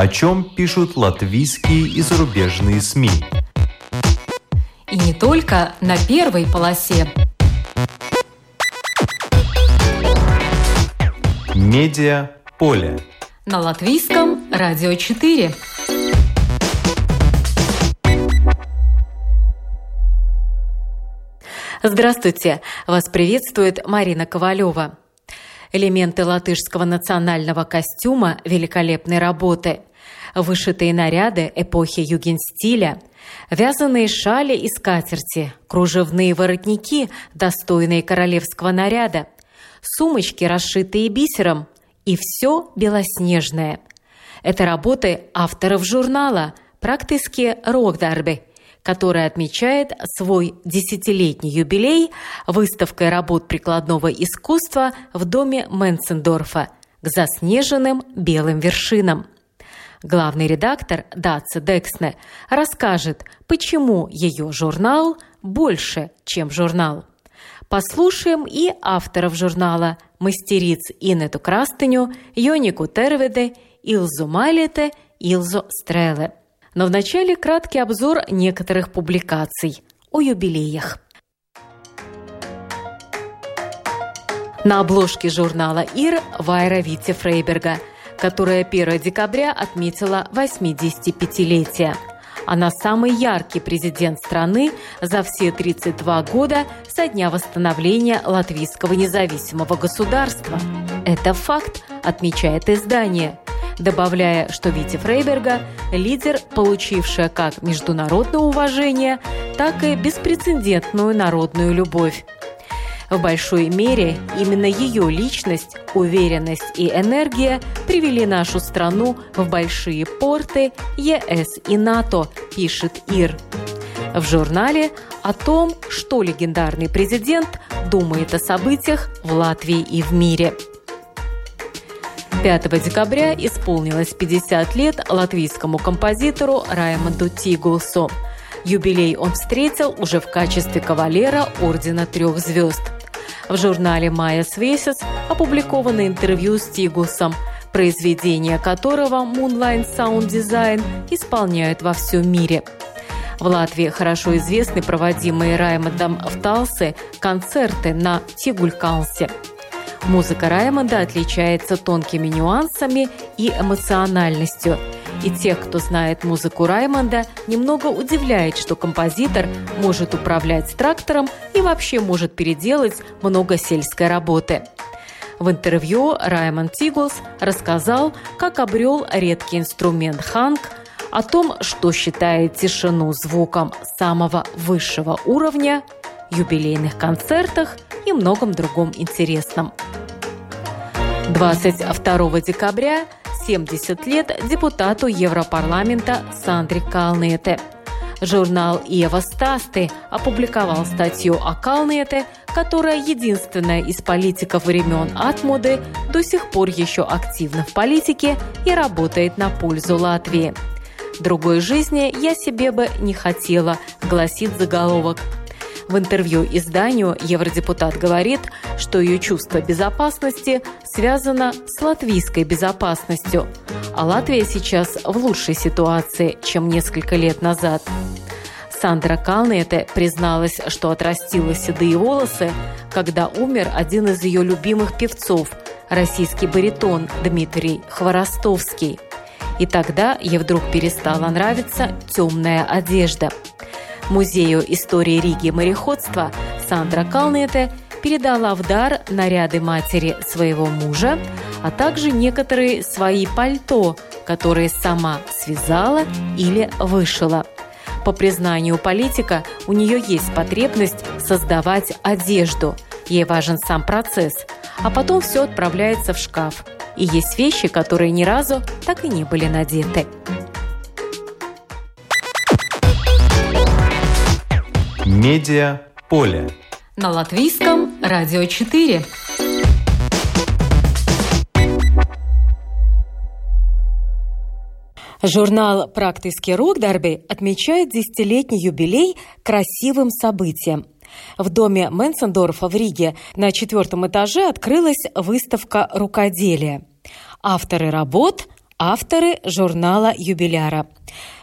о чем пишут латвийские и зарубежные СМИ. И не только на первой полосе. Медиа поле. На латвийском радио 4. Здравствуйте! Вас приветствует Марина Ковалева. Элементы латышского национального костюма великолепной работы, вышитые наряды эпохи югенстиля, вязаные шали и скатерти, кружевные воротники, достойные королевского наряда, сумочки, расшитые бисером, и все белоснежное. Это работы авторов журнала «Практически Рокдарби», которая отмечает свой десятилетний юбилей выставкой работ прикладного искусства в доме Менцендорфа к заснеженным белым вершинам. Главный редактор Датса Дексне расскажет, почему ее журнал больше, чем журнал. Послушаем и авторов журнала мастериц Инету Крастыню, Йонику Терведе, Илзу Малите, Илзу Стреле. Но вначале краткий обзор некоторых публикаций о юбилеях. На обложке журнала «Ир» Вайра Вити Фрейберга, которая 1 декабря отметила 85-летие. Она самый яркий президент страны за все 32 года со дня восстановления латвийского независимого государства. Это факт, отмечает издание – добавляя, что Вити Фрейберга – лидер, получившая как международное уважение, так и беспрецедентную народную любовь. В большой мере именно ее личность, уверенность и энергия привели нашу страну в большие порты ЕС и НАТО, пишет ИР. В журнале о том, что легендарный президент думает о событиях в Латвии и в мире – 5 декабря исполнилось 50 лет латвийскому композитору Раймонду Тигулсу. Юбилей он встретил уже в качестве кавалера Ордена Трех Звезд. В журнале «Майя Свесец» опубликовано интервью с Тигулсом, произведение которого Moonline Sound Design исполняют во всем мире. В Латвии хорошо известны проводимые Раймондом в Талсе концерты на Тигулькалсе – Музыка Раймонда отличается тонкими нюансами и эмоциональностью. И тех, кто знает музыку Раймонда, немного удивляет, что композитор может управлять трактором и вообще может переделать много сельской работы. В интервью Раймонд Тиглс рассказал, как обрел редкий инструмент ханг, о том, что считает тишину звуком самого высшего уровня, юбилейных концертах и многом другом интересном. 22 декабря 70 лет депутату Европарламента Сандре Калнете. Журнал «Ева Стасты» опубликовал статью о Калнете, которая единственная из политиков времен Атмуды до сих пор еще активна в политике и работает на пользу Латвии. Другой жизни я себе бы не хотела, гласит заголовок – в интервью изданию евродепутат говорит, что ее чувство безопасности связано с латвийской безопасностью, а Латвия сейчас в лучшей ситуации, чем несколько лет назад. Сандра Калнете призналась, что отрастила седые волосы, когда умер один из ее любимых певцов – российский баритон Дмитрий Хворостовский. И тогда ей вдруг перестала нравиться темная одежда – Музею истории Риги мореходства Сандра Калнете передала в дар наряды матери своего мужа, а также некоторые свои пальто, которые сама связала или вышила. По признанию политика, у нее есть потребность создавать одежду. Ей важен сам процесс, а потом все отправляется в шкаф. И есть вещи, которые ни разу так и не были надеты. Медиа поле. На латвийском радио 4. Журнал «Практический Рокдарби» отмечает десятилетний юбилей красивым событием. В доме Менсендорфа в Риге на четвертом этаже открылась выставка рукоделия. Авторы работ авторы журнала «Юбиляра».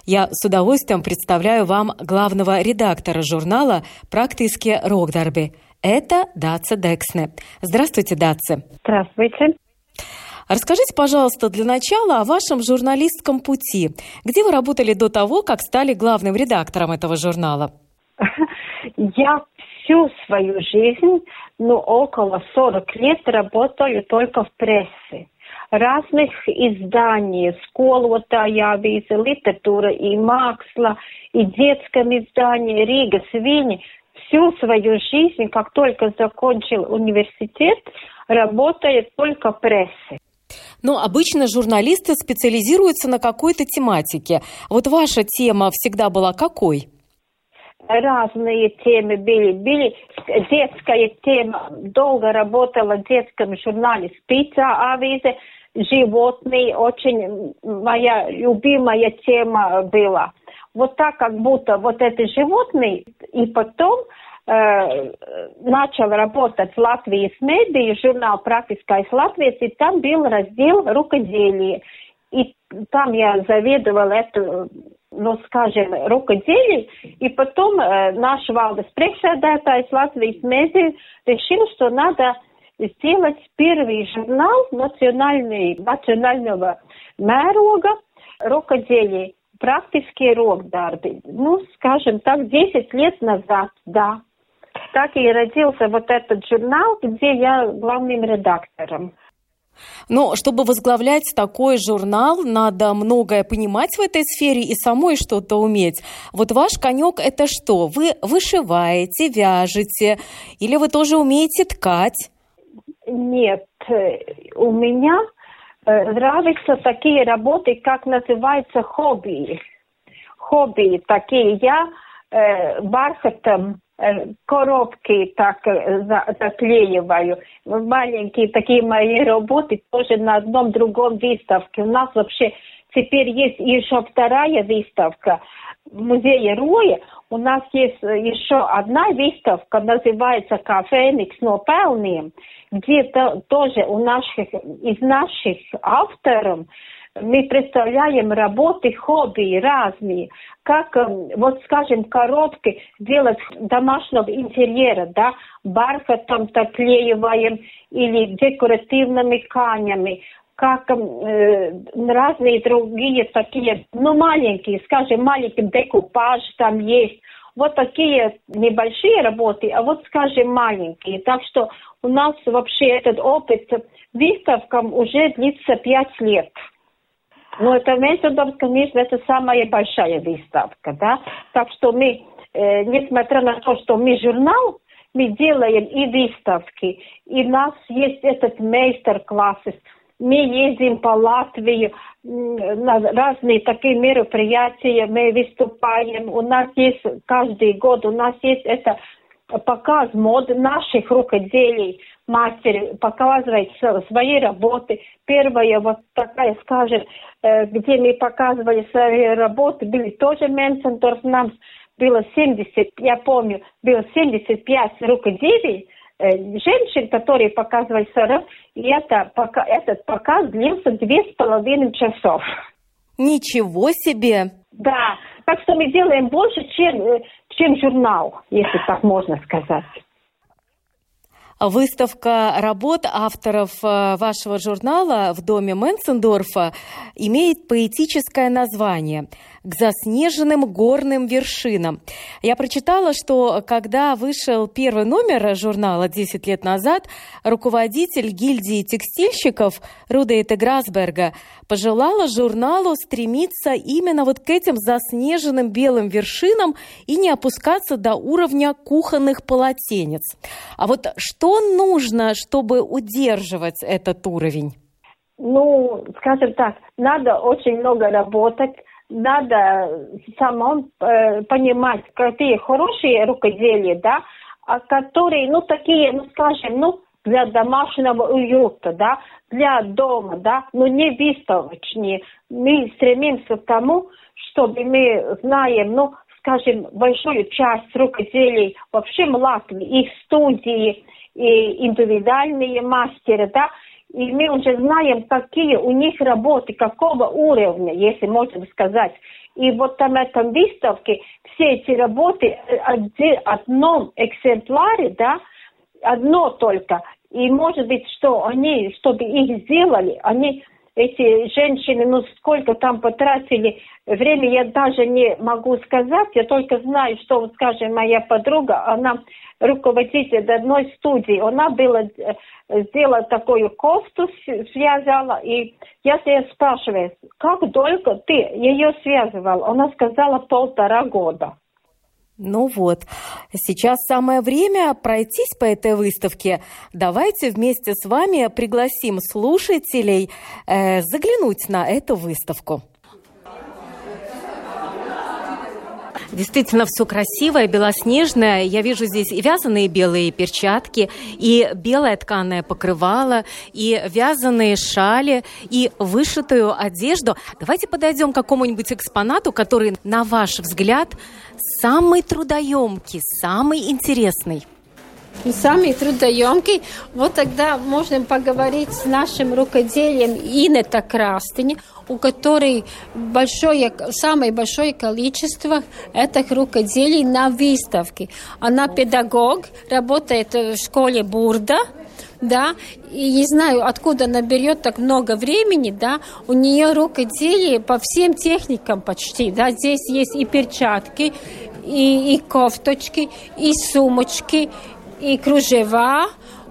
Я с удовольствием представляю вам главного редактора журнала «Практические рокдарби». Это Даца Дексне. Здравствуйте, Даца. Здравствуйте. Расскажите, пожалуйста, для начала о вашем журналистском пути. Где вы работали до того, как стали главным редактором этого журнала? Я всю свою жизнь, ну, около 40 лет работаю только в прессе. Разных изданий, сколотая авīze, литература и māksla, и детском издании, Рига, Свини. Всю свою жизнь, как только закончил университет, работает только в прессе. Но обычно журналисты специализируются на какой-то тематике. Вот ваша тема всегда была какой? разные темы были. Были детская тема. Долго работала в детском журнале «Спица» авизе. Животные очень моя любимая тема была. Вот так, как будто вот это животные, и потом э, начал работать в Латвии с медией, журнал «Практическая Латвия», и там был раздел «Рукоделие». И там я заведовала эту ну, скажем, рукоделие, и потом э, наш валdes priekšsēdētājs Латвijas медиа решил, что надо сделать первый журнал национальный, национального мērога рукоделия, практические рокдарби. Ну, скажем так, 10 лет назад, да. Так и родился вот этот журнал, где я главным редактором. Но чтобы возглавлять такой журнал, надо многое понимать в этой сфере и самой что-то уметь. Вот ваш конек это что? Вы вышиваете, вяжете или вы тоже умеете ткать? Нет, у меня э, нравятся такие работы, как называется хобби. Хобби такие. Я э, бархатом Э, коробки так э, заклеиваю. Маленькие такие мои работы тоже на одном другом выставке. У нас вообще теперь есть еще вторая выставка в музее Роя. У нас есть еще одна выставка, называется «Кафеникс но пелнiem», где -то тоже у наших, из наших авторов мы представляем работы, хобби разные, как, эм, вот скажем, коробки делать домашнего интерьера, да, бархатом заклеиваем или декоративными тканями, как э, разные другие такие, ну, маленькие, скажем, маленький декупаж там есть, вот такие небольшие работы, а вот, скажем, маленькие. Так что у нас вообще этот опыт выставкам уже длится пять лет. Ну, это Мейсендорф, конечно, это самая большая выставка, да. Так что мы, э, несмотря на то, что мы журнал, мы делаем и выставки, и у нас есть этот мейстер-классы. Мы ездим по Латвии на разные такие мероприятия, мы выступаем. У нас есть каждый год, у нас есть это показ мод наших рукоделий. Мастер показывает свои работы. Первая вот такая, скажем, э, где мы показывали свои работы, были тоже Менсендорф, нам было 70, я помню, было 75 рукоделий, женщин, которые показывали свои и это, этот показ длился две с половиной часов. Ничего себе! Да, так что мы делаем больше, чем, э, чем журнал, если так можно сказать. Выставка работ авторов э, вашего журнала в доме Менцендорфа имеет поэтическое название к заснеженным горным вершинам. Я прочитала, что когда вышел первый номер журнала 10 лет назад, руководитель гильдии текстильщиков Рудейта Грасберга пожелала журналу стремиться именно вот к этим заснеженным белым вершинам и не опускаться до уровня кухонных полотенец. А вот что нужно, чтобы удерживать этот уровень? Ну, скажем так, надо очень много работать, надо самому э, понимать, какие хорошие рукоделия, да, а которые, ну, такие, ну, скажем, ну, для домашнего уюта, да, для дома, да, но не выставочные. Мы стремимся к тому, чтобы мы знаем, ну, скажем, большую часть рукоделий вообще в Латвии, их студии, и индивидуальные мастеры, да, и мы уже знаем, какие у них работы, какого уровня, если можно сказать. И вот там этом выставке все эти работы в одном экземпляре, да, одно только. И может быть, что они, чтобы их сделали, они эти женщины, ну сколько там потратили время, я даже не могу сказать. Я только знаю, что, скажем, моя подруга, она руководитель одной студии, она была, э, сделала такую кофту, связала, и я себя спрашиваю, как долго ты ее связывал? Она сказала полтора года. Ну вот, сейчас самое время пройтись по этой выставке. Давайте вместе с вами пригласим слушателей э, заглянуть на эту выставку. Действительно, все красивое, белоснежное. Я вижу здесь и вязаные белые перчатки, и белое тканое покрывало, и вязаные шали, и вышитую одежду. Давайте подойдем к какому-нибудь экспонату, который, на ваш взгляд, самый трудоемкий, самый интересный. Самый трудоемкий. Вот тогда можем поговорить с нашим рукоделием Инета Крастыни у которой большое, самое большое количество этих рукоделий на выставке. Она педагог, работает в школе Бурда, да, и не знаю, откуда она берет так много времени, да, у нее рукоделие по всем техникам почти, да, здесь есть и перчатки, и, и кофточки, и сумочки, и кружева,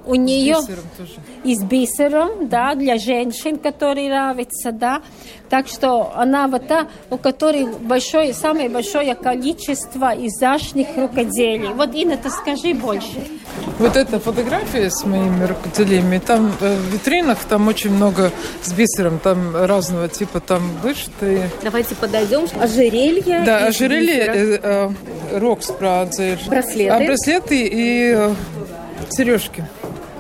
у нее... С бисером тоже и с бисером, да, для женщин, которые нравятся, да. Так что она вот та, у которой большое, самое большое количество изящных рукоделий. Вот, Инна, ты скажи больше. Вот эта фотография с моими рукоделиями, там э, в витринах там очень много с бисером, там разного типа, там вышитые. Давайте подойдем. Ожерелье. Да, ожерелье, э, э, рокс, Браслеты. А браслеты и э, сережки.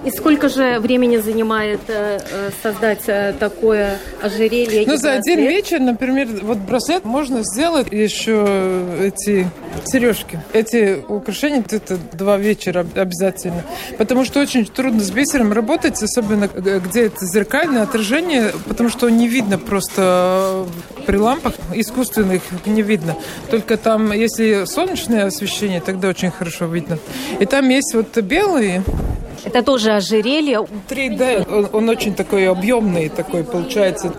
И сколько же времени занимает э, э создать э, такое ожерелье? Ну, за один вечер, например, вот браслет можно сделать еще эти сережки. Эти украшения это два вечера обязательно. Потому что очень трудно с бисером работать, особенно где это зеркальное отражение, потому что не видно просто при лампах искусственных не видно. Только там, если солнечное освещение, тогда очень хорошо видно. И там есть вот белые это тоже ожерелье. 3D, он, он очень такой объемный такой получается.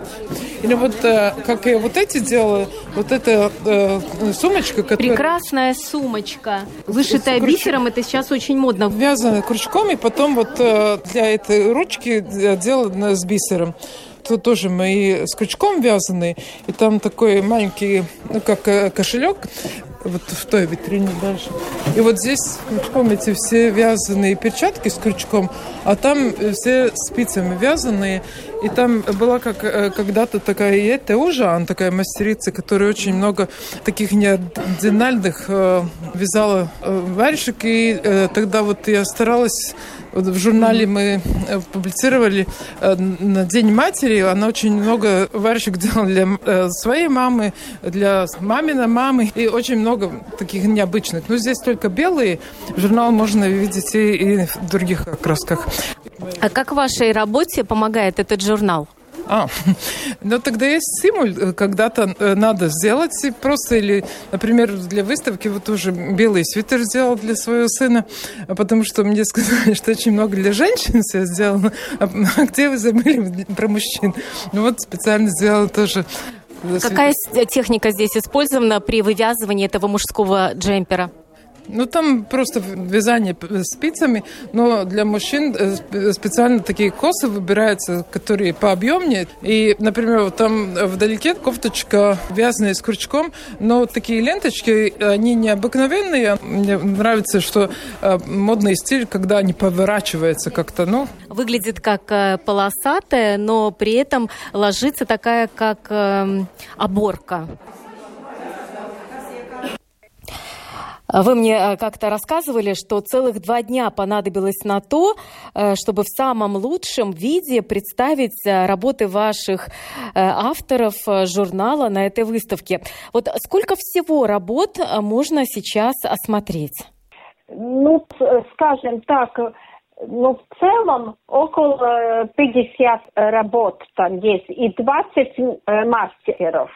Или вот э, как я вот эти делала, вот эта э, сумочка, которая... Прекрасная сумочка, вышитая круч... бисером, это сейчас очень модно. Вязаная крючком, и потом вот э, для этой ручки делана с бисером тут тоже мои с крючком вязаные, и там такой маленький, ну, как кошелек, вот в той витрине дальше. И вот здесь с крючком эти все вязаные перчатки с крючком, а там все спицами вязаные. И там была как э, когда-то такая Ете Ужан, такая мастерица, которая очень много таких неординальных э, вязала э, варежек. И э, тогда вот я старалась в журнале мы э, публицировали э, на День матери. Она очень много варежек делала для э, своей мамы, для маминой мамы. И очень много таких необычных. Но здесь только белые. Журнал можно видеть и, и в других красках. А как вашей работе помогает этот журнал? А, ну тогда есть стимул, э, когда-то э, надо сделать просто или, например, для выставки вот уже белый свитер сделал для своего сына, потому что мне сказали, что очень много для женщин все сделано, а, а где вы забыли про мужчин? Ну вот специально сделала тоже Какая техника здесь использована при вывязывании этого мужского джемпера? Ну, там просто вязание спицами, но для мужчин э, специально такие косы выбираются, которые пообъемнее. И, например, вот там вдалеке кофточка вязаная с крючком, но такие ленточки, они необыкновенные. Мне нравится, что э, модный стиль, когда они поворачиваются как-то, ну... Выглядит как э, полосатая, но при этом ложится такая, как эм, оборка. А вы мне э, как-то рассказывали, что целых два дня понадобилось на то, э, чтобы в самом лучшем виде представить э, работы ваших авторов журнала на этой выставке. Вот сколько всего работ можно сейчас осмотреть? Ну, скажем так, Ну, в целом около 50 работ там есть и 20 мастеров.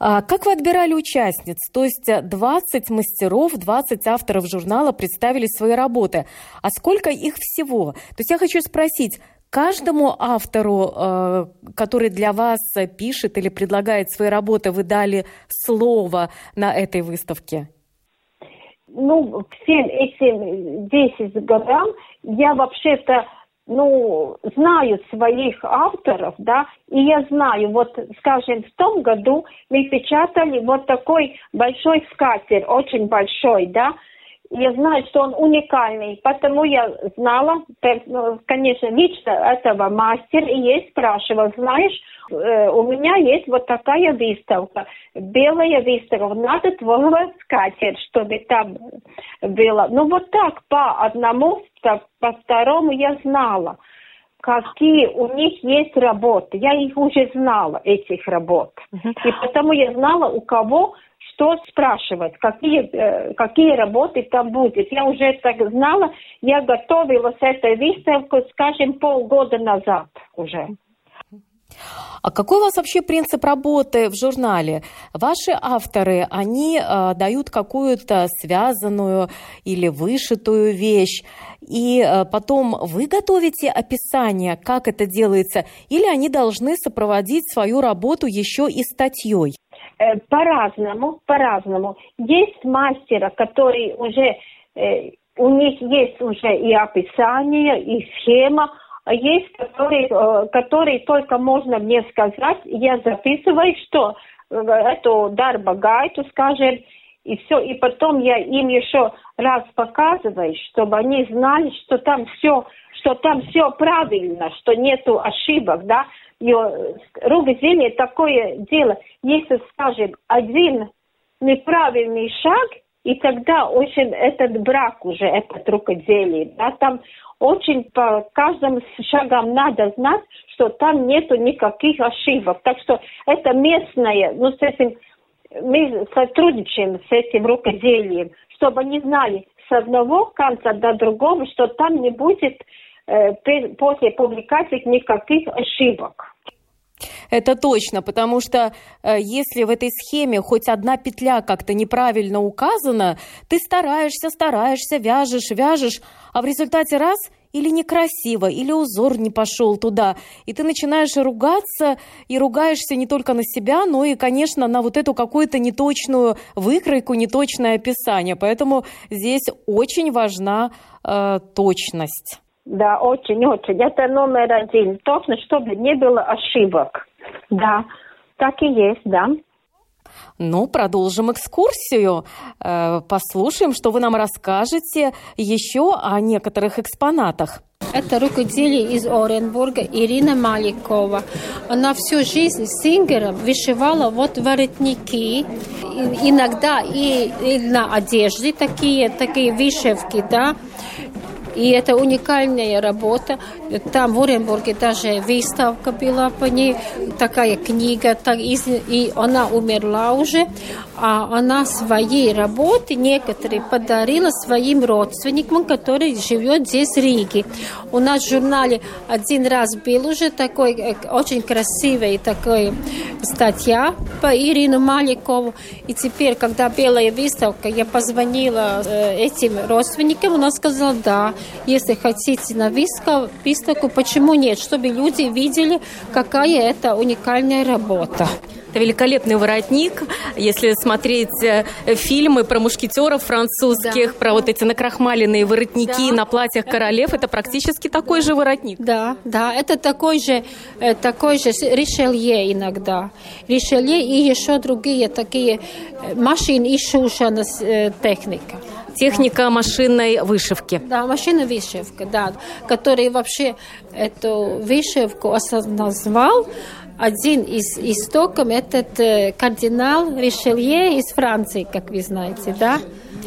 А как вы отбирали участниц? То есть 20 мастеров, 20 авторов журнала представили свои работы. А сколько их всего? То есть я хочу спросить, каждому автору, э, который для вас пишет или предлагает свои работы, вы дали слово на этой выставке? Ну, всем этим 10 годам я вообще-то ну, знаю своих авторов, да, и я знаю, вот, скажем, в том году мы печатали вот такой большой скатер, очень большой, да, я знаю, что он уникальный, потому я знала, ну, конечно, лично этого мастера, и я спрашивала, знаешь, э, у меня есть вот такая выставка, белая выставка, надо твоего скатерть, чтобы там было. Ну вот так, по одному, по второму я знала, какие у них есть работы. Я их уже знала, этих работ. И потому я знала, у кого что спрашивать, какие, э, какие работы там будет. Я уже так знала, я готовилась этой выставку, скажем, полгода назад уже. А какой у вас вообще принцип работы в журнале? Ваши авторы, они э, дают какую-то связанную или вышитую вещь, и э, потом вы готовите описание, как это делается, или они должны сопроводить свою работу еще и статьей? Э, по-разному, по-разному. Есть мастера, который уже, э, у них есть уже и описание, и схема, а есть, которые, э, которые только можно мне сказать, я записываю, что эту дарба гайту, скажем, и все, и потом я им еще раз показываю, чтобы они знали, что там все, что там все правильно, что нету ошибок, да, рукоделие такое дело, если, скажем, один неправильный шаг, и тогда очень этот брак уже, этот рукоделие, да, там очень по каждым шагам надо знать, что там нету никаких ошибок. Так что это местное, ну, с этим, мы сотрудничаем с этим рукоделием, чтобы они знали с одного конца до другого, что там не будет после публикации никаких ошибок. Это точно, потому что э, если в этой схеме хоть одна петля как-то неправильно указана, ты стараешься, стараешься, вяжешь, вяжешь, а в результате раз или некрасиво, или узор не пошел туда, и ты начинаешь ругаться, и ругаешься не только на себя, но и, конечно, на вот эту какую-то неточную выкройку, неточное описание. Поэтому здесь очень важна э, точность. Да, очень-очень. Это номер один. Точно, чтобы не было ошибок. Да, так и есть, да. Ну, продолжим экскурсию. Э, послушаем, что вы нам расскажете еще о некоторых экспонатах. Это рукоделие из Оренбурга Ирина Маликова. Она всю жизнь сингером вышивала вот воротники, иногда и, и на одежде такие, такие вышивки, да. И это уникальная работа. Там в Оренбурге даже выставка была по ней, такая книга, так, и она умерла уже. А она свои работы некоторые подарила своим родственникам, которые живет здесь в Риге. У нас в журнале один раз был уже такой э, очень красивый такой статья по Ирину Маликову. И теперь, когда белая выставка, я позвонила э, этим родственникам, она сказала, да, если хотите на выставку, почему нет? Чтобы люди видели, какая это уникальная работа. Это великолепный воротник. Если смотреть э, фильмы про мушкетеров французских, да. про вот эти накрахмаленные воротники да. на платьях королев, это практически такой же воротник. Да, да, это такой же, э, такой же Ришелье иногда. Ришелье и еще другие такие э, машины и шушана техника. Техника машинной вышивки. Да, машинная вышивка, да, который вообще эту вышивку назвал один из истоков этот э, кардинал Ришелье из Франции, как вы знаете, да?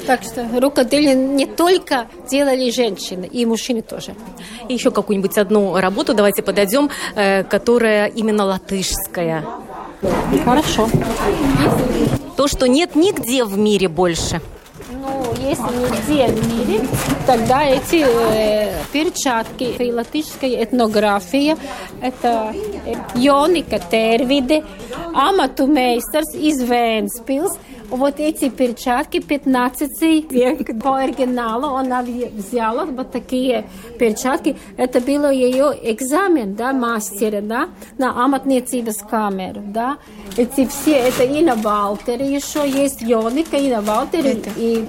Так что рукоделие не только делали женщины, и мужчины тоже. И еще какую-нибудь одну работу давайте подойдем, э, которая именно латышская. Хорошо. То, что нет нигде в мире больше. Ну, если нигде в мире, тогда эти э, перчатки и латышская этнография, это Jonика Тервиде, Амату Мейстерс из Венспилс, вот эти перчатки 15 век по оригиналу она взяла вот такие перчатки. Это было ее экзамен, да, мастера, да, на аmatniecības камеру, да. Эти все, это Ина Валтер, еще есть Йоника, Ина Валтер и,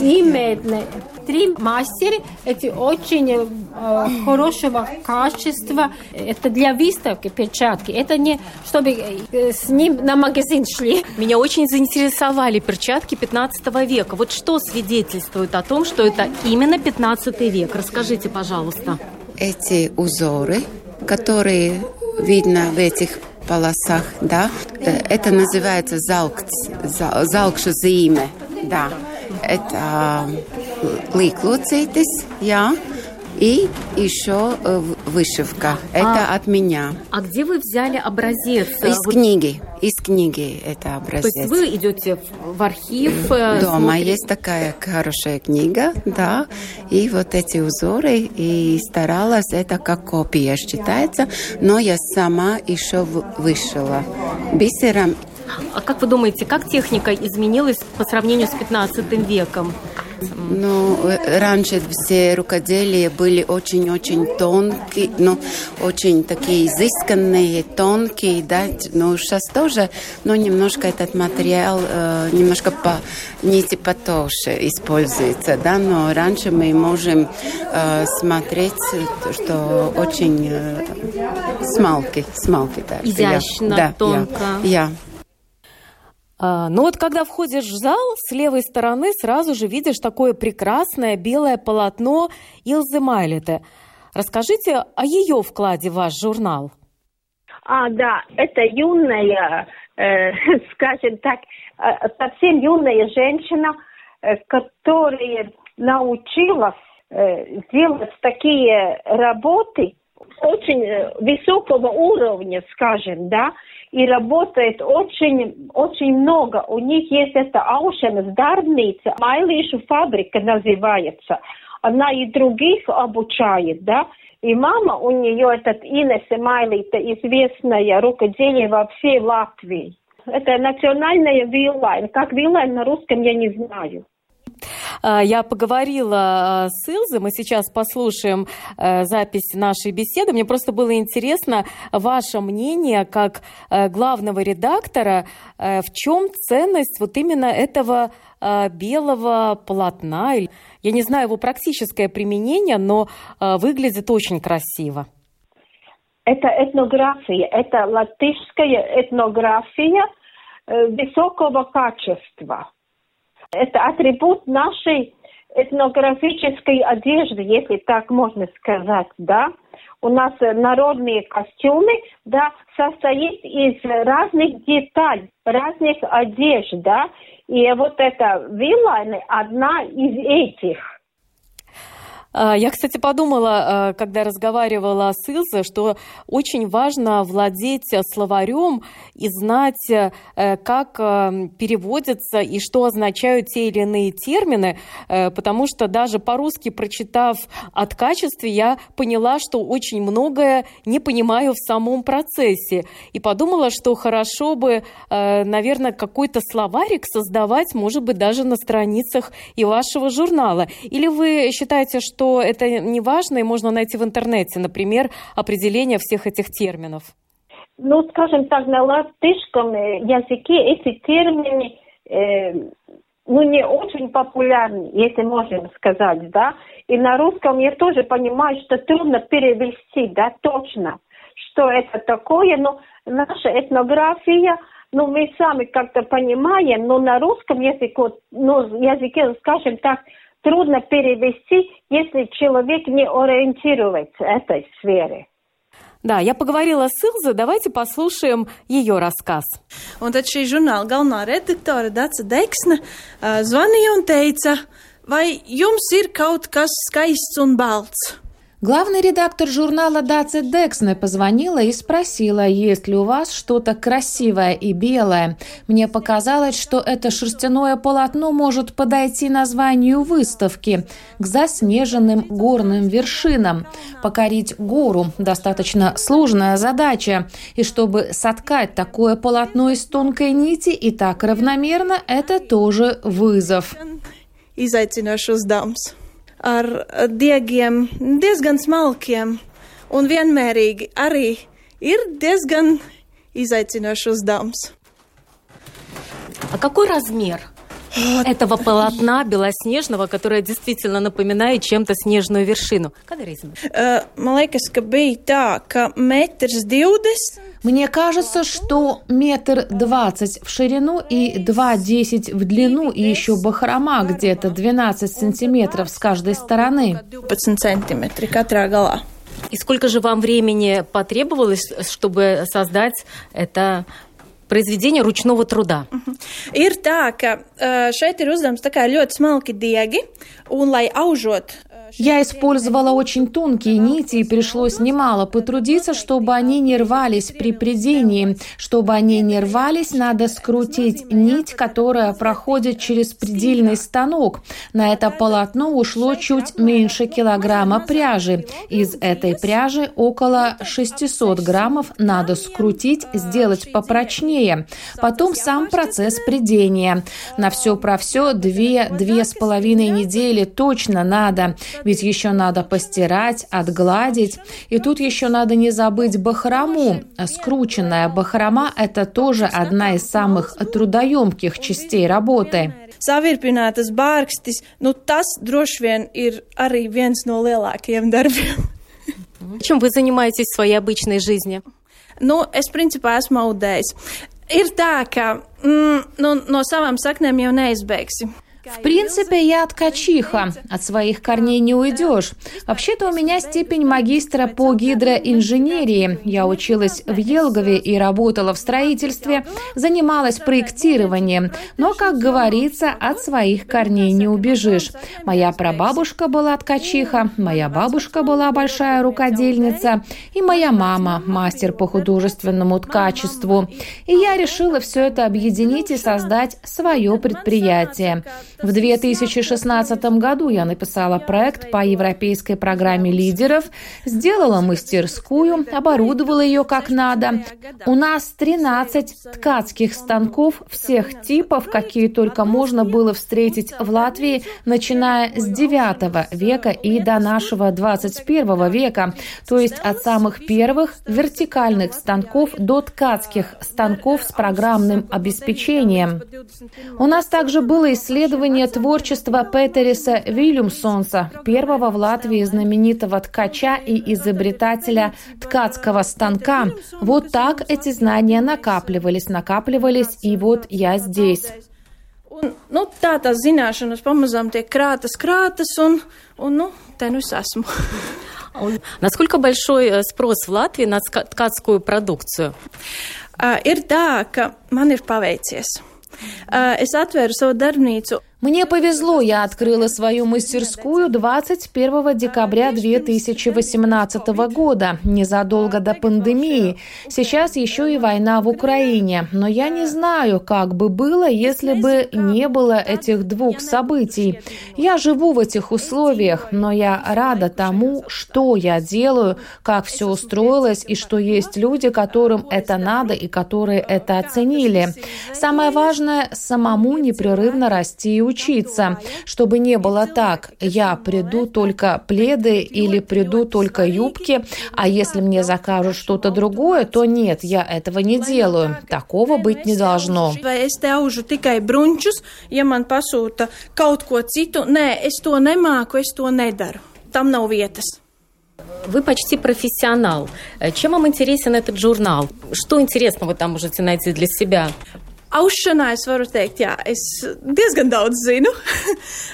и Медне три мастера, эти очень э, хорошего качества. Это для выставки перчатки. Это не чтобы э, с ним на магазин шли. Меня очень заинтересовали перчатки 15 века. Вот что свидетельствует о том, что это именно 15 век? Расскажите, пожалуйста. Эти узоры, которые видно в этих полосах, да, э, это называется залкц, залкша зиме, да. Это ликлуцитис, я, и еще вышивка. Это а, от меня. А где вы взяли образец? Из вот... книги. Из книги это образец. То есть вы идете в архив? Дома смотрите... есть такая хорошая книга, да. И вот эти узоры. И старалась, это как копия считается. Но я сама еще вышила бисером а как вы думаете, как техника изменилась по сравнению с 15 веком? Ну, раньше все рукоделия были очень-очень тонкие, ну, очень такие изысканные, тонкие, да, но сейчас тоже, но немножко этот материал э, немножко по нити потолще используется, да, но раньше мы можем э, смотреть, что очень э, смалки, смалки, да. Изящно, я, тонко. Да, я, я. А, Но ну вот когда входишь в зал, с левой стороны сразу же видишь такое прекрасное белое полотно Илзы Майлета. Расскажите о ее вкладе в ваш журнал. А, да, это юная, э, скажем так, э, совсем юная женщина, э, которая научилась э, делать такие работы очень э, высокого уровня, скажем, да, и работает очень, очень много. У них есть эта аушенас дарница, Майлишу фабрика называется. Она и других обучает, да. И мама у нее, этот Инесса Майлита, известная рукоделие во всей Латвии. Это национальная вилайн. Как вилайн на русском, я не знаю. А, я поговорила а, с Илзой, мы сейчас послушаем э, запись нашей беседы. Мне просто было интересно ваше мнение как э, главного редактора, э, в чем ценность вот именно этого белого полотна. Я не знаю его практическое применение, но выглядит очень красиво. Это этнография, это латышская этнография высокого качества. Это атрибут нашей этнографической одежды, если так можно сказать, да. У нас народные костюмы, да, состоит из разных деталей, разных одежд, да. И вот эта вилла одна из этих. А, я, кстати, подумала, а, когда разговаривала с Илзой, что очень важно владеть словарем и знать, э, как э, переводятся и что означают те или иные термины, э, потому что даже по-русски, прочитав от качестве, я поняла, что очень многое не понимаю в самом процессе. И подумала, что хорошо бы, наверное, какой-то словарик создавать, может быть, даже на страницах и вашего журнала. Или вы считаете, что что это не важно и можно найти в интернете, например, определение всех этих терминов? Ну, скажем так, на латышском э, языке эти термины э, ну, не очень популярны, если можем сказать, да. И на русском я тоже понимаю, что трудно перевести, да, точно, что это такое, но наша этнография, ну, мы сами как-то понимаем, но на русском языке, ну, языке, скажем так, трудно перевести, если человек не ориентируется в этой сфере. Да, я поговорила с Илзой, давайте послушаем ее рассказ. Un tad šī žurnāla galvenā redaktore Daca Deksne zvanīja un teica, vai jums ir kaut kas skaists un balts? Главный редактор журнала Даци Дексне позвонила и спросила, есть ли у вас что-то красивое и белое. Мне показалось, что это шерстяное полотно может подойти названию выставки к заснеженным горным вершинам. Покорить гору – достаточно сложная задача. И чтобы соткать такое полотно из тонкой нити и так равномерно, это тоже вызов. Izaicinošs uzdevums ar diegiem diezgan smalkiem un vienmērīgi arī ir diezgan izaicinošs uzdevums. А какой размер этого полотна белоснежного, которое действительно напоминает чем-то снежную вершину? Uh, man liekas, ka bija tā, ka metrs divdesmit мне кажется, что метр двадцать в ширину и два десять в длину, и еще бахрома где-то 12 сантиметров с каждой стороны. И сколько же вам времени потребовалось, чтобы создать это произведение ручного труда. Šeit ir uzdevums tā kā ļoti smalki diegi, un lai aužot я использовала очень тонкие нити и пришлось немало потрудиться, чтобы они не рвались при придении. Чтобы они не рвались, надо скрутить нить, которая проходит через предельный станок. На это полотно ушло чуть меньше килограмма пряжи. Из этой пряжи около 600 граммов надо скрутить, сделать попрочнее. Потом сам процесс придения. На все про все две-две с половиной недели точно надо. Ведь еще надо постирать, отгладить. И тут еще надо не забыть бахрому. Скрученная бахрома – это тоже одна из самых трудоемких частей работы. Savirpinātas bārkstis, nu tas droši vien ir arī viens no lielākajiem darbiem. Чем вы занимаетесь в своей обычной жизни? Nu, es principā esmu audējis. Ir tā, ka mm, nu, no savām saknēm jau neizbeigsi. В принципе, я ткачиха. От своих корней не уйдешь. Вообще-то у меня степень магистра по гидроинженерии. Я училась в Елгове и работала в строительстве, занималась проектированием. Но, как говорится, от своих корней не убежишь. Моя прабабушка была ткачиха, моя бабушка была большая рукодельница, и моя мама – мастер по художественному ткачеству. И я решила все это объединить и создать свое предприятие. В 2016 году я написала проект по европейской программе лидеров, сделала мастерскую, оборудовала ее как надо. У нас 13 ткацких станков всех типов, какие только можно было встретить в Латвии, начиная с 9 века и до нашего 21 века, то есть от самых первых вертикальных станков до ткацких станков с программным обеспечением. У нас также было исследование исследование творчества Петериса Вильямсонса, первого в Латвии знаменитого ткача и изобретателя ткацкого станка. Вот так эти знания накапливались, накапливались, и вот я здесь. Un, nu, tā tās zināšanas pamazām tiek krātas, krātas, un, un nu, te nu es esmu. Насколько большой спрос в Латвии на ткацкую продукцию? Uh, ir tā, ka man ir paveicies. Uh, es atvēru savu darbnīcu Мне повезло, я открыла свою мастерскую 21 декабря 2018 года, незадолго до пандемии. Сейчас еще и война в Украине. Но я не знаю, как бы было, если бы не было этих двух событий. Я живу в этих условиях, но я рада тому, что я делаю, как все устроилось и что есть люди, которым это надо и которые это оценили. Самое важное – самому непрерывно расти и учиться, чтобы не было так, я приду только пледы или приду только юбки, а если мне закажут что-то другое, то нет, я этого не делаю. Такого быть не должно. ja man pasūta kaut ko citu, nē, es to nemāku, es to nedaru. Tam nav vietas. Вы почти профессионал. Чем вам интересен этот журнал? Что интересного вы там можете найти для себя? Aušanā es varu teikt, es diezgan daudz zinu.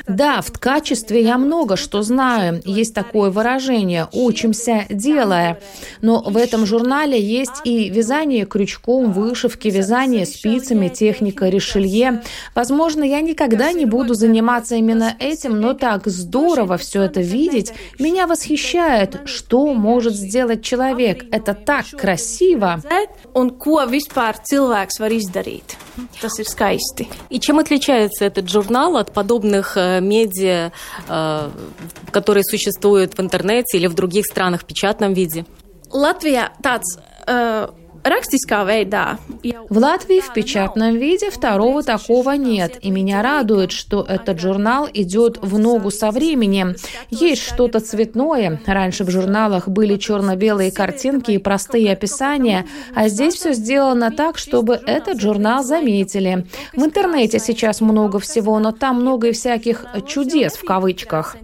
Да, в ткачестве я много что знаю. Есть такое выражение «учимся, делая». Но в этом журнале есть и вязание крючком, вышивки, вязание спицами, техника решелье. Возможно, я никогда не буду заниматься именно этим, но так здорово все это видеть. Меня восхищает, что может сделать человек. Это так красиво. Un ko vispār cilvēks var izdarīt? Tas ir skaisti. И чем отличается этот журнал от подобных э, медиа, э, которые существуют в интернете или в других странах в печатном виде? Latvijā tāds uh, jau В Латвии в печатном виде второго такого нет, и меня радует, что этот журнал идет в ногу со временем. Есть что-то цветное. Раньше в журналах были черно-белые картинки и простые описания, а здесь все сделано так, чтобы этот журнал заметили. В интернете сейчас много всего, но там много и всяких чудес в кавычках.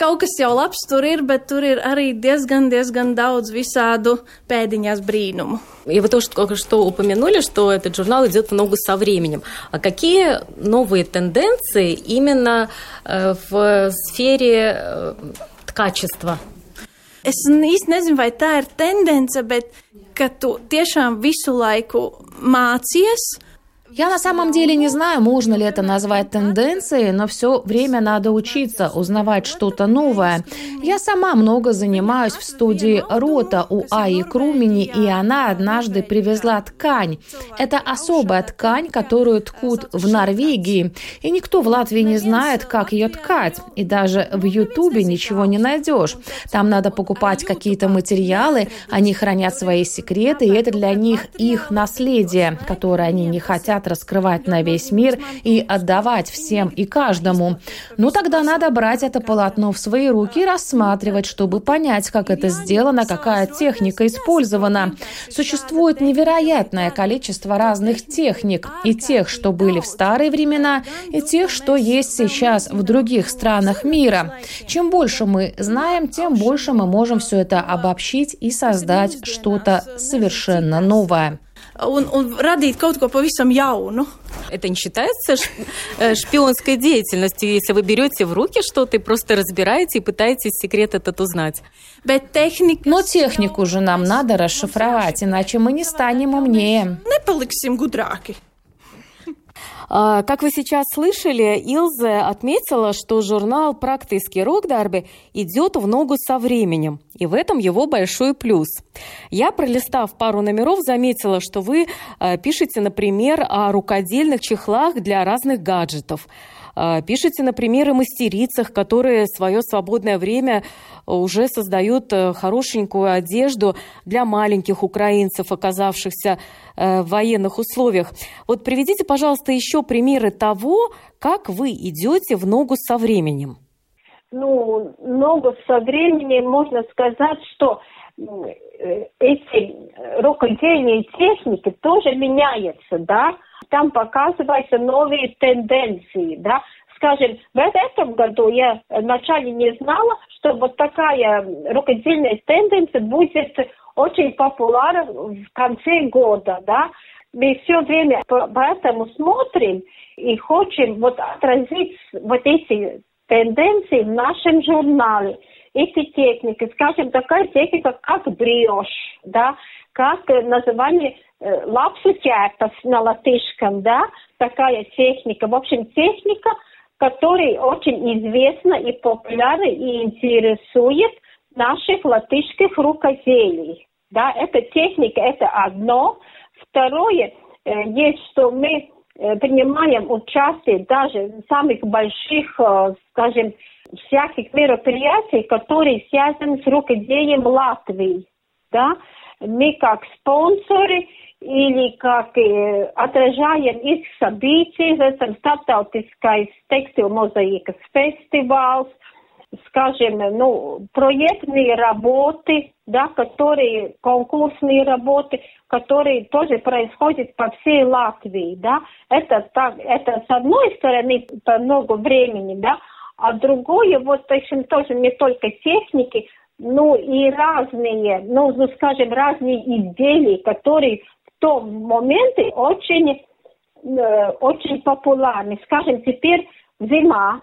kaut kas jau labs tur ir, bet tur ir arī diezgan, diezgan daudz visādu pēdiņās brīnumu. И вы тоже только что упомянули, что этот журнал идет в ногу со временем. А какие новые тенденции именно э, в сфере э, ткачества? Es īsti nezinu, vai tā ir tendence, bet ka tu tiešām visu laiku mācies. Я на самом деле не знаю, можно ли это назвать тенденцией, но все время надо учиться, узнавать что-то новое. Я сама много занимаюсь в студии Рота у Аи Крумени, и она однажды привезла ткань. Это особая ткань, которую ткут в Норвегии, и никто в Латвии не знает, как ее ткать. И даже в Ютубе ничего не найдешь. Там надо покупать какие-то материалы, они хранят свои секреты, и это для них их наследие, которое они не хотят раскрывать на весь мир и отдавать всем и каждому. Ну тогда надо брать это полотно в свои руки и рассматривать, чтобы понять, как это сделано, какая техника использована. Существует невероятное количество разных техник, и тех, что были в старые времена, и тех, что есть сейчас в других странах мира. Чем больше мы знаем, тем больше мы можем все это обобщить и создать что-то совершенно новое. Un, un radīt kaut ko pavisam jaunu. Это не считается э, шпионской деятельностью, если вы берете в руки что-то и просто разбираете и пытаетесь секрет этот узнать. Но технику же нам надо расшифровать, иначе мы не станем умнее. nepaliksim gudrāki. А, Как вы сейчас слышали, Илзе отметила, что журнал «Практический рок-дарби» идет в ногу со временем, и в этом его большой плюс. Я, пролистав пару номеров, заметила, что вы э, пишете, например, о рукодельных чехлах для разных гаджетов. Э, Пишете, например, о мастерицах, которые свое свободное время уже создают э, хорошенькую одежду для маленьких украинцев, оказавшихся э, в военных условиях. Вот приведите, пожалуйста, еще примеры того, как вы идете в ногу со временем. ну, много со временем можно сказать, что э, эти рукодельные техники тоже меняются, да, там показываются новые тенденции, да. Скажем, в этом году я вначале не знала, что вот такая рукодельная тенденция будет очень популярна в конце года, да. Мы все время по- поэтому смотрим и хотим вот отразить вот эти тенденции в нашем журнале. Эти техники, скажем, такая техника, как бриош, да, как название э, лапсутятов на латышском, да, такая техника. В общем, техника, которая очень известна и популярна и интересует наших латышских рукоделий. Да, эта техника, это одно. Второе, э, есть, что мы э, принимаем участие даже в самых больших, скажем, всяких мероприятий, которые связаны с рукоделием Латвии. Да? Мы как спонсоры или как э, отражаем их события, это стартаutiskais текстил мозаикас фестивалс, скажем, ну, проектные работы, да, которые, конкурсные работы, которые тоже происходят по всей Латвии, да, это так, это с одной стороны много времени, да, а другое, вот, общем, тоже не только техники, ну, и разные, ну, ну, скажем, разные изделия, которые в том моменте очень э, очень популярны. Скажем, теперь зима,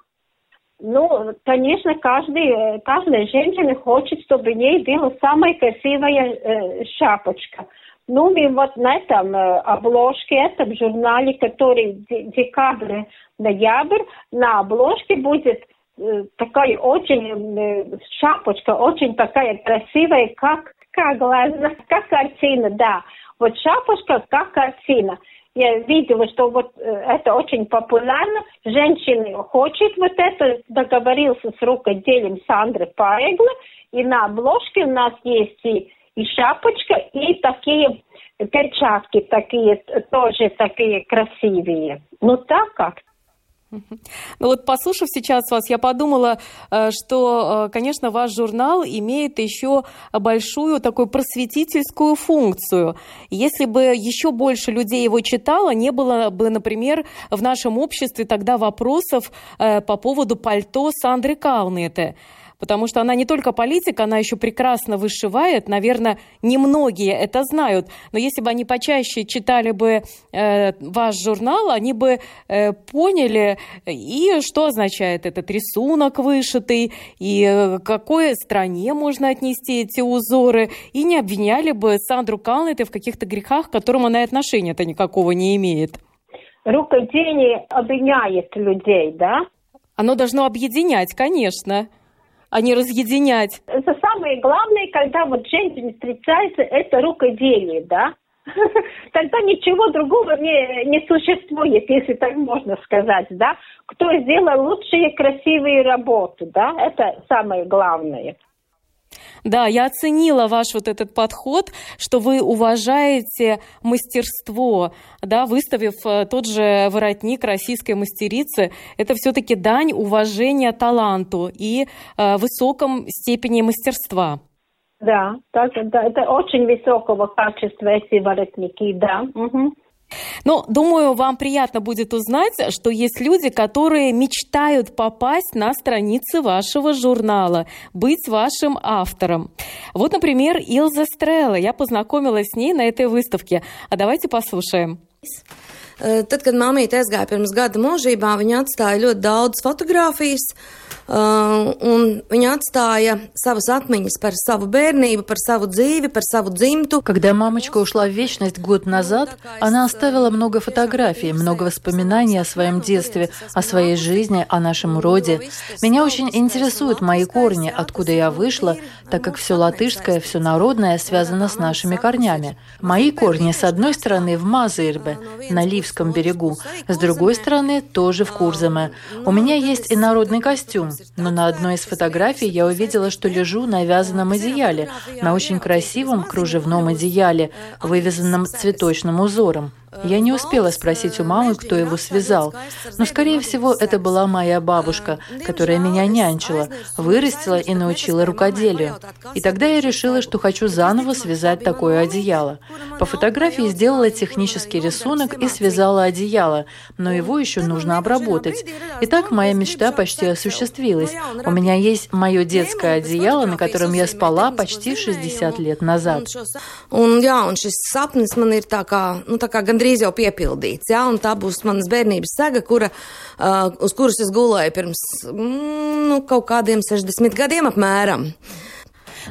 ну, конечно, каждый, каждая женщина хочет, чтобы ей была самая красивая э, шапочка. Ну, и вот на этом э, обложке, этом журнале, который декабрь, ноябрь, на обложке будет э, такая очень э, шапочка, очень такая красивая, как, как глаза, как картина, да. Вот шапочка, как картина. Я видела, что вот э, это очень популярно. Женщины хотят вот это. Договорился с рукоделием Сандры Паегла. И на обложке у нас есть и и шапочка, и такие перчатки такие, тоже такие красивые. Ну так как ну вот, послушав сейчас вас, я подумала, э, что, э, конечно, ваш журнал имеет еще большую такую просветительскую функцию. Если бы еще больше людей его читало, не было бы, например, в нашем обществе тогда вопросов э, по поводу пальто Сандры Калнеты потому что она не только политик, она еще прекрасно вышивает. Наверное, немногие это знают. Но если бы они почаще читали бы э, ваш журнал, они бы э, поняли, и что означает этот рисунок вышитый, и э, какой стране можно отнести эти узоры, и не обвиняли бы Сандру Калнете в каких-то грехах, к которым она отношения-то никакого не имеет. Рукоделие объединяет людей, да? Оно должно объединять, конечно а не разъединять. Это самое главное, когда вот женщина встречается, это рукоделие, да? Тогда ничего другого не, не существует, если так можно сказать, да? Кто сделал лучшие красивые работы, да? Это самое главное. Да, я оценила ваш вот этот подход, что вы уважаете мастерство, да, выставив э, тот же воротник российской мастерицы, это все-таки дань уважения таланту и э, высоком степени мастерства. Да, так, да, это очень высокого качества эти воротники, да. Угу. Но, думаю, вам приятно будет узнать, что есть люди, которые мечтают попасть на страницы вашего журнала, быть вашим автором. Вот, например, Илза Стрелла. Я познакомилась с ней на этой выставке. А давайте послушаем. Tad, kad mamīte aizgāja pirms gada mūžībā, viņa atstāja ļoti daudz fotografijas. Un viņa atstāja savas atmiņas par savu bērnību, par savu dzīvi, par savu dzimtu. Когда мамочка ушла в вечность год назад, она оставила много фотографий, много воспоминаний о своем детстве, о своей жизни, о нашем роде. Меня очень интересуют мои корни, откуда я вышла, так как все латышское, все народное связано с нашими корнями. Мои корни, с одной стороны, в Мазырбе, на Ливском берегу, с другой стороны, тоже в Курзаме. У меня есть и народный костюм, но на одной из фотографий я увидела, что лежу на вязаном одеяле, на очень красивом кружевном одеяле, вывязанном цветочным узором. Я не успела спросить у мамы, кто его связал, но, скорее всего, это была моя бабушка, которая меня нянчила, вырастила и научила рукоделию. И тогда я решила, что хочу заново связать такое одеяло. По фотографии сделала технический рисунок и связала одеяло, но его еще нужно обработать. Итак, моя мечта почти осуществилась. У меня есть мое детское одеяло, на котором я спала почти 60 лет назад. Un, jā, un šis sapnis man ir tā kā, nu, gandrīz jau piepildīts. Jā, un tā būs manas bērnības saga, kura, uh, uz kuras es gulēju pirms mm, nu, kaut kādiem 60 gadiem apmēram.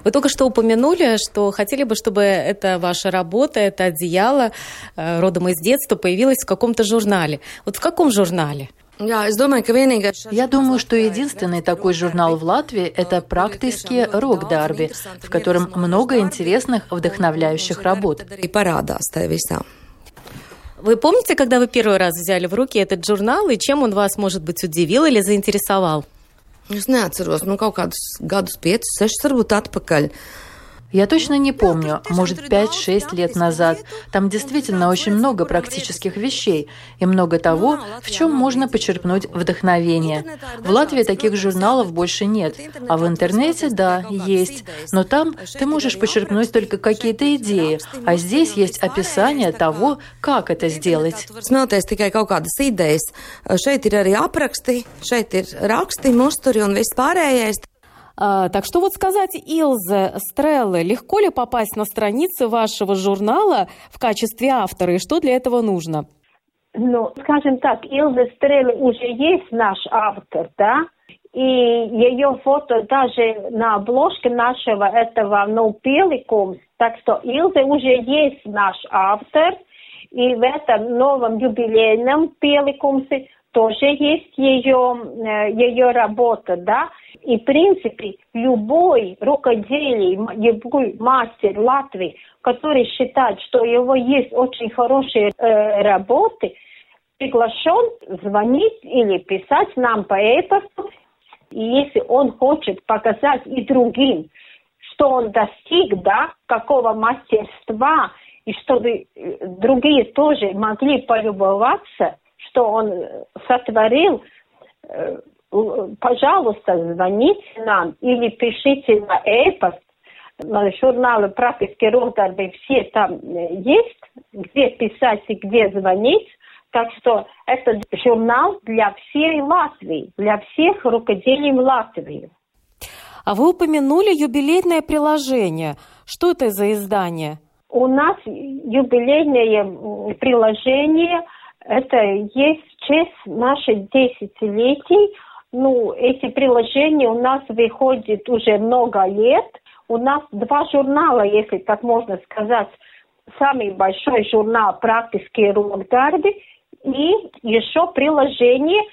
Вы только что упомянули, что хотели бы, чтобы эта ваша работа, это одеяло э, родом из детства появилось в каком-то журнале. Вот в каком журнале? Я думаю, что единственный такой журнал в Латвии – это практически рок-дарби, в котором много интересных, вдохновляющих работ. Вы помните, когда вы первый раз взяли в руки этот журнал, и чем он вас, может быть, удивил или заинтересовал? Es neatceros, nu, kaut kādus gadus, piecus, sešus varbūt atpakaļ. Я точно не помню, может, 5-6 лет назад. Там действительно очень много практических вещей и много того, в чем можно почерпнуть вдохновение. В Латвии таких журналов больше нет, а в интернете, да, есть. Но там ты можешь почерпнуть только какие-то идеи, а здесь есть описание того, как это сделать. Šeit ir arī apraksti, šeit ir raksti, musturi un viss pārējais. А, так что вот сказать Илзе Стрелле, легко ли попасть на страницы вашего журнала в качестве автора и что для этого нужно? Ну, скажем так, Илза Стрелы уже есть наш автор, да? И ее фото даже на обложке нашего этого, ну. Так что Илза уже есть наш автор. И в этом новом юбилейном пеликумсе тоже есть ее, э, ее работа, да. И, в принципе, любой рукоделие, любой мастер Латвии, который считает, что у него есть очень хорошие э, работы, приглашен звонить или писать нам по этому. И если он хочет показать и другим, что он достиг, да, какого мастерства, и чтобы э, другие тоже могли полюбоваться, что он э, сотворил, э, пожалуйста, звоните нам или пишите на e-пост. Журналы «Практические рукдарби» все там есть, где писать и где звонить. Так что это журнал для всей Латвии, для всех рукоделий Латвии. А вы упомянули юбилейное приложение. Что это за издание? У нас юбилейное приложение, это есть в честь наших десятилетий. Ну, эти приложения у нас выходят уже много лет. У нас два журнала, если так можно сказать. Самый большой журнал «Практические рок-дарби» и еще приложения,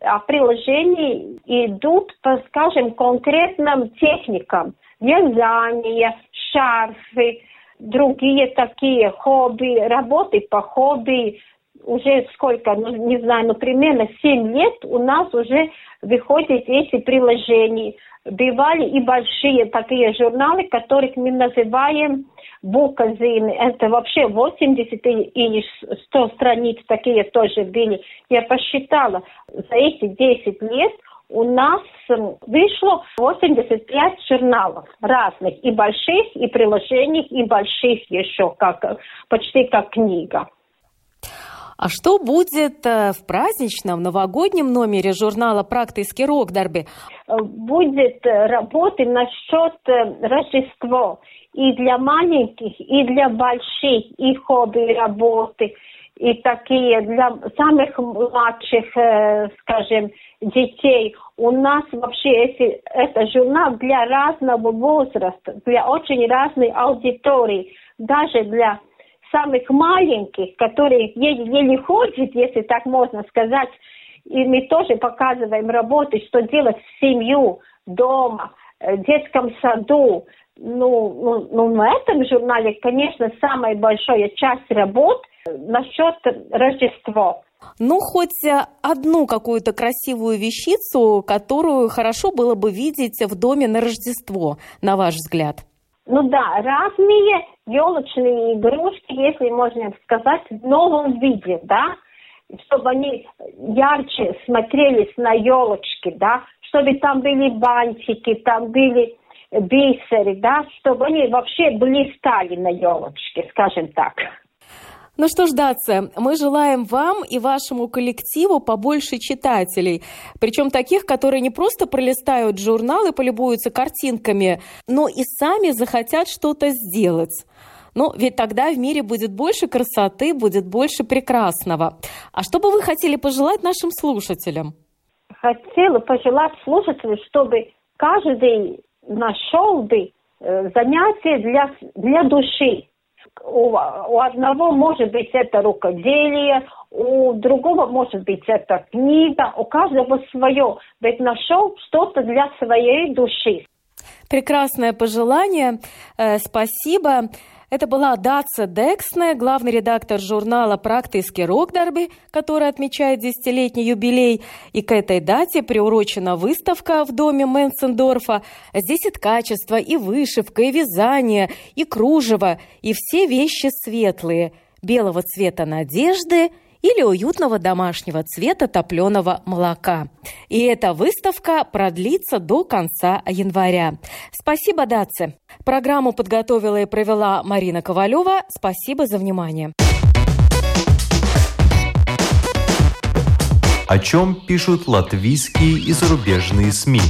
а приложения идут по, скажем, конкретным техникам. Вязание, шарфы, другие такие хобби, работы по хобби. Уже сколько, ну, не знаю, ну, примерно 7 лет у нас уже выходят эти приложения. Бывали и большие такие журналы, которых мы называем буказины. Это вообще 80 или 100 страниц такие тоже были. Я посчитала, за эти 10 лет у нас вышло 85 журналов разных, и больших, и приложений, и больших еще, как, почти как книга. А что будет э, в праздничном новогоднем номере журнала «Практический рок-дарби»? Будет э, работы насчет э, Рождества и для маленьких, и для больших, и хобби работы, и такие для самых младших, скажем, детей. У нас вообще эти, это журнал для разного возраста, для очень разной аудитории, даже для самых маленьких, которые еле, еле ходят, если так можно сказать, и мы тоже показываем работы, что делать в семью, дома, э, в детском саду. Ну, ну, ну, на этом журнале, конечно, самая большая часть работ насчет Рождества. Ну, хоть одну какую-то красивую вещицу, которую хорошо было бы видеть в доме на Рождество, на ваш взгляд. Ну да, разные елочные игрушки, если можно сказать, в новом виде, да, чтобы они ярче смотрелись на елочки, да, чтобы там были бантики, там были бисеры, да, чтобы они вообще блистали на елочке, скажем так. Ну что ж, Датса, мы желаем вам и вашему коллективу побольше читателей. Причем таких, которые не просто пролистают журналы, полюбуются картинками, но и сами захотят что-то сделать. Ну, ведь тогда в мире будет больше красоты, будет больше прекрасного. А что бы вы хотели пожелать нашим слушателям? Хотела пожелать слушателям, чтобы каждый нашел бы э, занятие для, для души у, у одного может быть это рукоделие, у другого может быть это книга, у каждого свое. Ведь нашел что-то для своей души. Прекрасное пожелание. Э, спасибо. Это была Даца Дексне, главный редактор журнала «Практический рок-дарби», который отмечает десятилетний юбилей. И к этой дате приурочена выставка в доме Менсендорфа. Здесь и качество, и вышивка, и вязание, и кружево, и все вещи светлые. Белого цвета надежды – или уютного домашнего цвета топленого молока. И эта выставка продлится до конца января. Спасибо, Датце. Программу подготовила и провела Марина Ковалева. Спасибо за внимание. О чем пишут латвийские и зарубежные СМИ?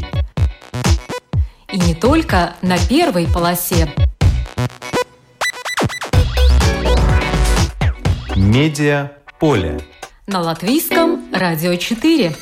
И не только на первой полосе. Медиа поле. на латвийском радио 4.